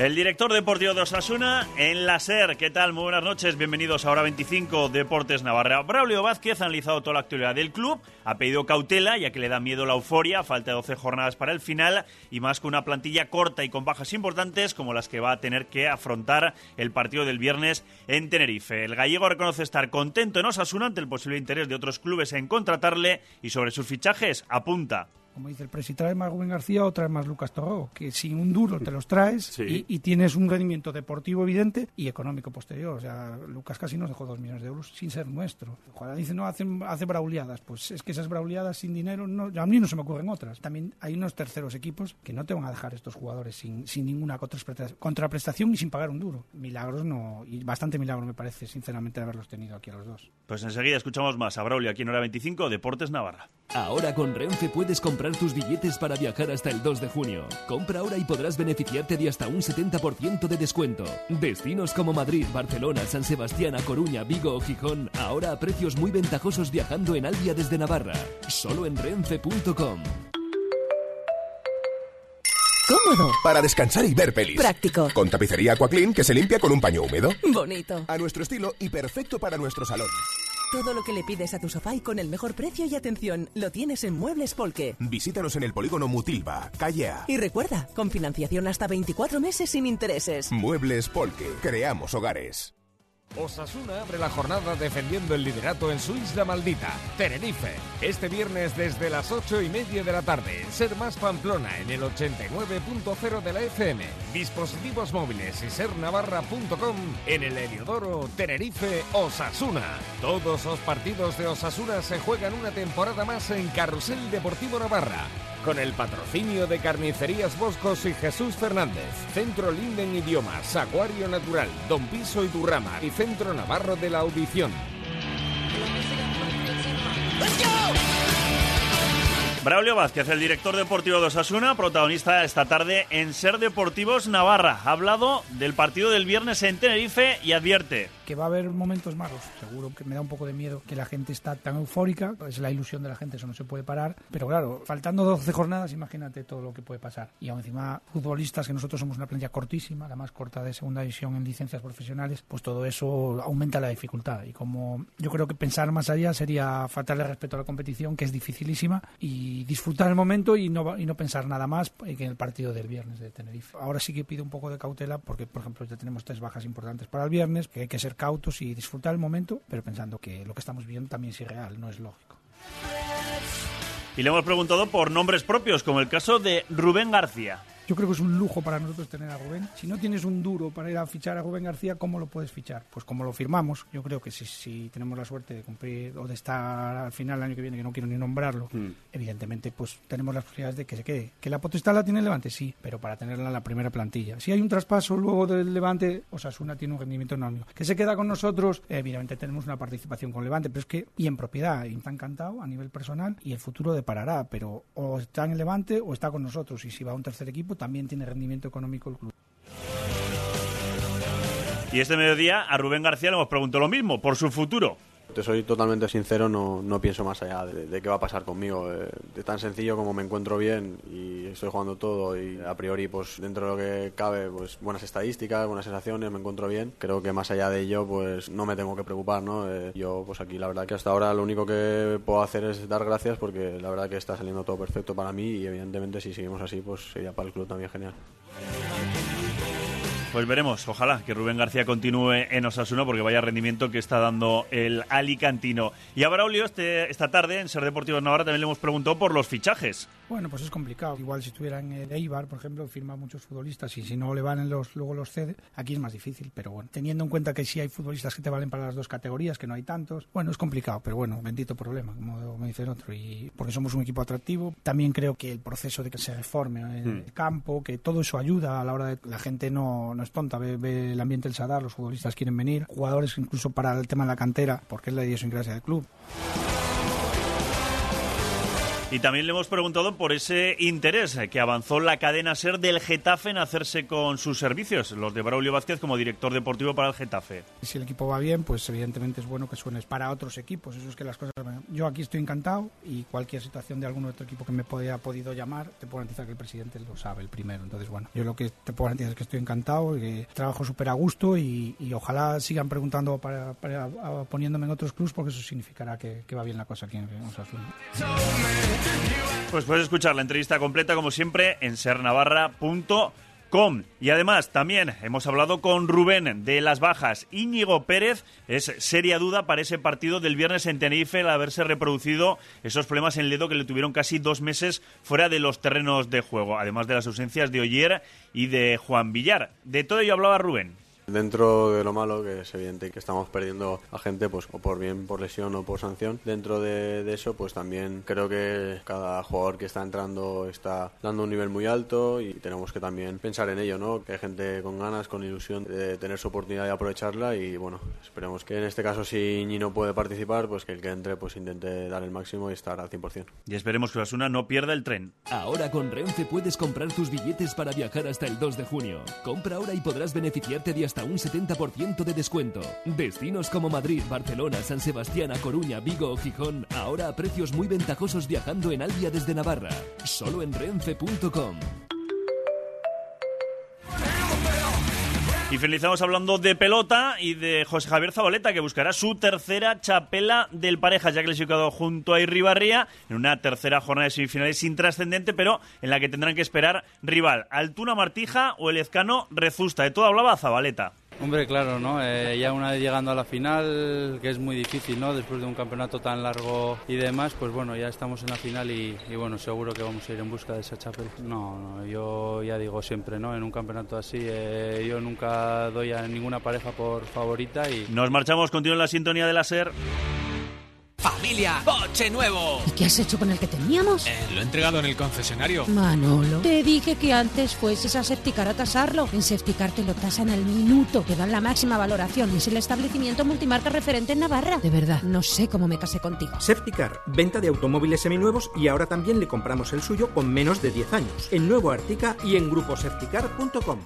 El director deportivo de Osasuna en la SER. ¿Qué tal? Muy buenas noches. Bienvenidos a Hora 25 Deportes Navarra. Braulio Vázquez ha analizado toda la actualidad del club. Ha pedido cautela ya que le da miedo la euforia. Falta 12 jornadas para el final y más con una plantilla corta y con bajas importantes como las que va a tener que afrontar el partido del viernes en Tenerife. El gallego reconoce estar contento en Osasuna ante el posible interés de otros clubes en contratarle y sobre sus fichajes apunta como dice el presi, trae más Rubén García o trae más Lucas Torró, que sin un duro te los traes y, tienes un rendimiento deportivo evidente y económico posterior. O sea, Lucas casi nos dejó dos millones de euros sin ser nuestro. Ojalá dice, no, hacen, hace brauliadas. Pues es que esas brauliadas sin dinero, no, a mí no se me ocurren otras. También hay unos terceros equipos que no te van a dejar estos jugadores sin, sin ninguna contraprestación y sin pagar un duro. Milagros no, y bastante milagro me parece, sinceramente, haberlos tenido aquí a los dos. Pues enseguida escuchamos más a Braulio aquí en Hora 25, Deportes Navarra. Ahora con Renfe puedes comprar tus billetes para viajar hasta el 2 de junio. Compra ahora y podrás beneficiarte de hasta un 70% de descuento. Destinos como Madrid, Barcelona, San Sebastián, A Coruña, Vigo o Gijón, ahora a precios muy ventajosos viajando en Albia desde Navarra. Solo en renfe.com. Cómodo. Para descansar y ver pelis. Práctico. Con tapicería Aquaclean que se limpia con un paño húmedo. Bonito. A nuestro estilo y perfecto para nuestro salón. Todo lo que le pides a tu sofá y con el mejor precio y atención lo tienes en Muebles Polque. Visítanos en el polígono Mutilva, calle Y recuerda, con financiación hasta 24 meses sin intereses. Muebles Polque, creamos hogares. Osasuna abre la jornada defendiendo el liderato en su isla maldita, Tenerife. Este viernes desde las 8 y media de la tarde, Ser Más Pamplona en el 89.0 de la FM. Dispositivos móviles y sernavarra.com en el Heliodoro, Tenerife, Osasuna. Todos los partidos de Osasuna se juegan una temporada más en Carrusel Deportivo Navarra con el patrocinio de Carnicerías Boscos y Jesús Fernández, Centro Linden Idiomas, Acuario Natural, Don Piso y Turrama y Centro Navarro de la Audición. Braulio Vázquez, el director deportivo de Osasuna, protagonista esta tarde en Ser Deportivos Navarra. Ha hablado del partido del viernes en Tenerife y advierte que va a haber momentos malos. Seguro que me da un poco de miedo que la gente está tan eufórica. Es la ilusión de la gente, eso no se puede parar. Pero claro, faltando 12 jornadas, imagínate todo lo que puede pasar. Y aún encima, futbolistas, que nosotros somos una plantilla cortísima, la más corta de segunda división en licencias profesionales, pues todo eso aumenta la dificultad. Y como yo creo que pensar más allá sería faltarle respeto a la competición, que es dificilísima, y disfrutar el momento y no, y no pensar nada más que en el partido del viernes de Tenerife. Ahora sí que pido un poco de cautela porque, por ejemplo, ya tenemos tres bajas importantes para el viernes, que hay que ser cautos y disfrutar el momento, pero pensando que lo que estamos viendo también es irreal, no es lógico. Y le hemos preguntado por nombres propios, como el caso de Rubén García. Yo creo que es un lujo para nosotros tener a Rubén. Si no tienes un duro para ir a fichar a Rubén García, ¿cómo lo puedes fichar? Pues como lo firmamos. Yo creo que si, si tenemos la suerte de cumplir o de estar al final el año que viene, que no quiero ni nombrarlo, mm. evidentemente pues tenemos las posibilidades de que se quede. ¿Que la potestad la tiene el Levante? Sí, pero para tenerla en la primera plantilla. Si hay un traspaso luego del Levante, Osasuna tiene un rendimiento enorme. ¿Que se queda con nosotros? evidentemente tenemos una participación con Levante, pero es que, y en propiedad, y está encantado a nivel personal, y el futuro deparará, pero o está en el Levante o está con nosotros. Y si va a un tercer equipo, también tiene rendimiento económico el club. Y este mediodía a Rubén García le hemos preguntado lo mismo, por su futuro. Te soy totalmente sincero, no, no pienso más allá de, qué va a pasar conmigo. Eh, de tan sencillo como me encuentro bien y estoy jugando todo y a priori, pues dentro de lo que cabe, pues buenas estadísticas, buenas sensaciones, me encuentro bien. Creo que más allá de ello, pues no me tengo que preocupar, ¿no? Eh, yo, pues aquí la verdad que hasta ahora lo único que puedo hacer es dar gracias porque la verdad que está saliendo todo perfecto para mí y evidentemente si seguimos así, pues sería para el club también genial. Pues veremos, ojalá que Rubén García continúe en Osasuna porque vaya rendimiento que está dando el alicantino. Y a Braulio este, esta tarde en Ser Deportivo Navarra también le hemos preguntado por los fichajes. Bueno, pues es complicado. Igual si estuviera en el Eibar, por ejemplo, firma muchos futbolistas y si no le valen los, luego los cede, aquí es más difícil. Pero bueno, teniendo en cuenta que sí hay futbolistas que te valen para las dos categorías, que no hay tantos, bueno, es complicado, pero bueno, bendito problema, como me dice el otro. Y porque somos un equipo atractivo, también creo que el proceso de que se reforme el hmm. campo, que todo eso ayuda a la hora de la gente no no es tonta, ve, el ambiente del Sadar, los futbolistas quieren venir, jugadores incluso para el tema de la cantera, porque es la idiosincrasia del club. Y también le hemos preguntado por ese interés que avanzó la cadena SER del Getafe en hacerse con sus servicios, los de Braulio Vázquez como director deportivo para el Getafe. Si el equipo va bien, pues evidentemente es bueno que suenes para otros equipos. Eso es que las cosas. Yo aquí estoy encantado y cualquier situación de algún otro equipo que me haya podido llamar, te puedo garantizar que el presidente lo sabe el primero. Entonces, bueno, yo lo que te puedo garantizar es que estoy encantado, que trabajo súper a gusto y, ojalá sigan preguntando para, poniéndome en otros clubs porque eso significará que, va bien la cosa aquí en Osasuna. Pues puedes escuchar la entrevista completa, como siempre, en sernavarra.com. Y además, también hemos hablado con Rubén de las bajas. Íñigo Pérez es seria duda para ese partido del viernes en Tenerife al haberse reproducido esos problemas en el dedo que le tuvieron casi dos meses fuera de los terrenos de juego, además de las ausencias de Oyer y de Juan Villar. De todo ello hablaba Rubén. Dentro de lo malo, que es evidente que estamos perdiendo a gente, pues o por bien por lesión o por sanción, dentro de, eso, pues también creo que cada jugador que está entrando está dando un nivel muy alto y tenemos que también pensar en ello, ¿no? Que hay gente con ganas, con ilusión de tener su oportunidad y aprovecharla y bueno, esperemos que en este caso si Ñi no puede participar, pues que el que entre pues intente dar el máximo y estar al 100%. Y esperemos que Osuna no pierda el tren. Ahora con Renfe puedes comprar tus billetes para viajar hasta el 2 de junio. Compra ahora y podrás beneficiarte de hasta un 70% de descuento. Destinos como Madrid, Barcelona, San Sebastián, A Coruña, Vigo o Gijón, ahora a precios muy ventajosos viajando en Albia desde Navarra. Solo en renfe.com. Y finalizamos hablando de pelota y de José Javier Zabaleta, que buscará su tercera chapela del pareja, ya clasificado junto a Irribarría en una tercera jornada de semifinales intrascendente, pero en la que tendrán que esperar rival Altuna Martija o el Ezcano Rezusta. De todo hablaba Zabaleta. Hombre, claro, ¿no? Eh, ya una vez llegando a la final, que es muy difícil, ¿no? Después de un campeonato tan largo y demás, pues bueno, ya estamos en la final y, bueno, seguro que vamos a ir en busca de esa chapel. No, no, yo ya digo siempre, ¿no? En un campeonato así, eh, yo nunca doy a ninguna pareja por favorita y... Nos marchamos, continúa la sintonía de la SER. Familia, coche nuevo. ¿Y qué has hecho con el que teníamos? Eh, lo he entregado en el concesionario. Manolo, te dije que antes fueses a Septicar a tasarlo. En Septicar te lo tasan al minuto, te dan la máxima valoración y es el establecimiento multimarca referente en Navarra. De verdad, no sé cómo me casé contigo. Septicar, venta de automóviles seminuevos y ahora también le compramos el suyo con menos de 10 años. En Nuevo Artica y en gruposepticar.com.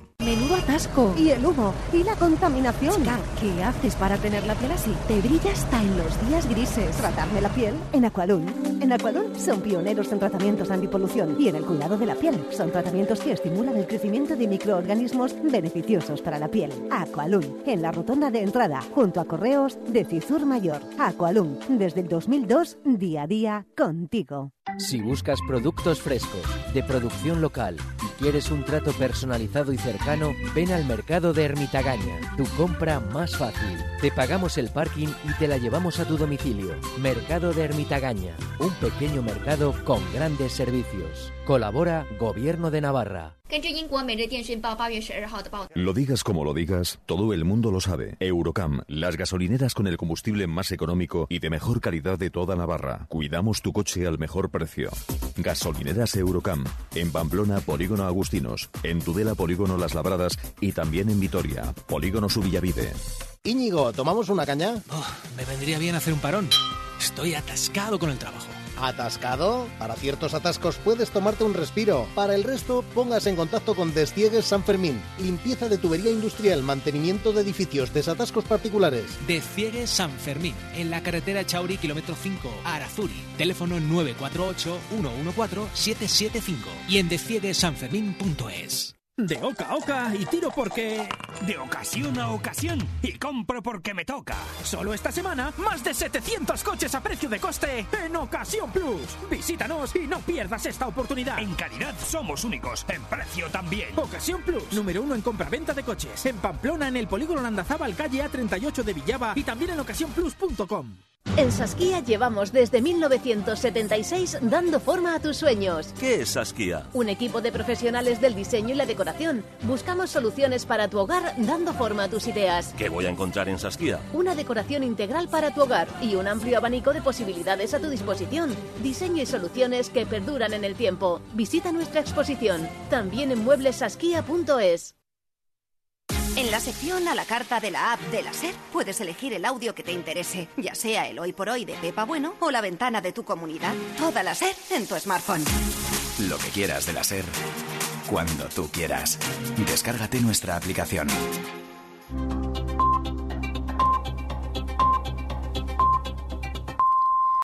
Menudo atasco. Y el humo. Y la contaminación. ¿qué haces para tener la piel así? Te brilla hasta en los días grises tratarme la piel? En Aqualun. En Aqualun son pioneros en tratamientos antipolución y en el cuidado de la piel. Son tratamientos que estimulan el crecimiento de microorganismos beneficiosos para la piel. Aqualun, en la rotonda de entrada, junto a Correos de Cizur Mayor. Aqualun, desde el 2002, día a día, contigo. Si buscas productos frescos, de producción local quieres un trato personalizado y cercano, ven al mercado de Ermitagaña, tu compra más fácil. Te pagamos el parking y te la llevamos a tu domicilio. Mercado de Ermitagaña, un pequeño mercado con grandes servicios. Colabora Gobierno de Navarra. Lo digas como lo digas, todo el mundo lo sabe. Eurocam, las gasolineras con el combustible más económico y de mejor calidad de toda Navarra. Cuidamos tu coche al mejor precio. Gasolineras Eurocam, en Pamplona, Polígono Agustinos, en Tudela, Polígono Las Labradas y también en Vitoria, Polígono Subillavide. Íñigo, ¿tomamos una caña? Oh, me vendría bien hacer un parón. Estoy atascado con el trabajo. ¿Atascado? Para ciertos atascos puedes tomarte un respiro. Para el resto, póngase en contacto con Desciegues San Fermín. Limpieza de tubería industrial, mantenimiento de edificios, desatascos particulares. Desciegues San Fermín, en la carretera Chauri, kilómetro 5, Arazuri. Teléfono 948-114-775 y en descieguesanfermín.es. De oca a oca y tiro porque... De ocasión a ocasión y compro porque me toca. Solo esta semana, más de 700 coches a precio de coste en Ocasión Plus. Visítanos y no pierdas esta oportunidad. En calidad somos únicos, en precio también. Ocasión Plus, número uno en compra-venta de coches. En Pamplona, en el polígono Landazábal, calle A38 de Villaba y también en ocasiónplus.com. En Saskia llevamos desde 1976 dando forma a tus sueños. ¿Qué es Saskia? Un equipo de profesionales del diseño y la decoración. Buscamos soluciones para tu hogar dando forma a tus ideas. ¿Qué voy a encontrar en Saskia? Una decoración integral para tu hogar y un amplio abanico de posibilidades a tu disposición. Diseño y soluciones que perduran en el tiempo. Visita nuestra exposición, también en mueblesaskia.es. En la sección a la carta de la app de la SER puedes elegir el audio que te interese, ya sea el hoy por hoy de Pepa Bueno o la ventana de tu comunidad. Toda la SER en tu smartphone. Lo que quieras de la SER, cuando tú quieras. Descárgate nuestra aplicación.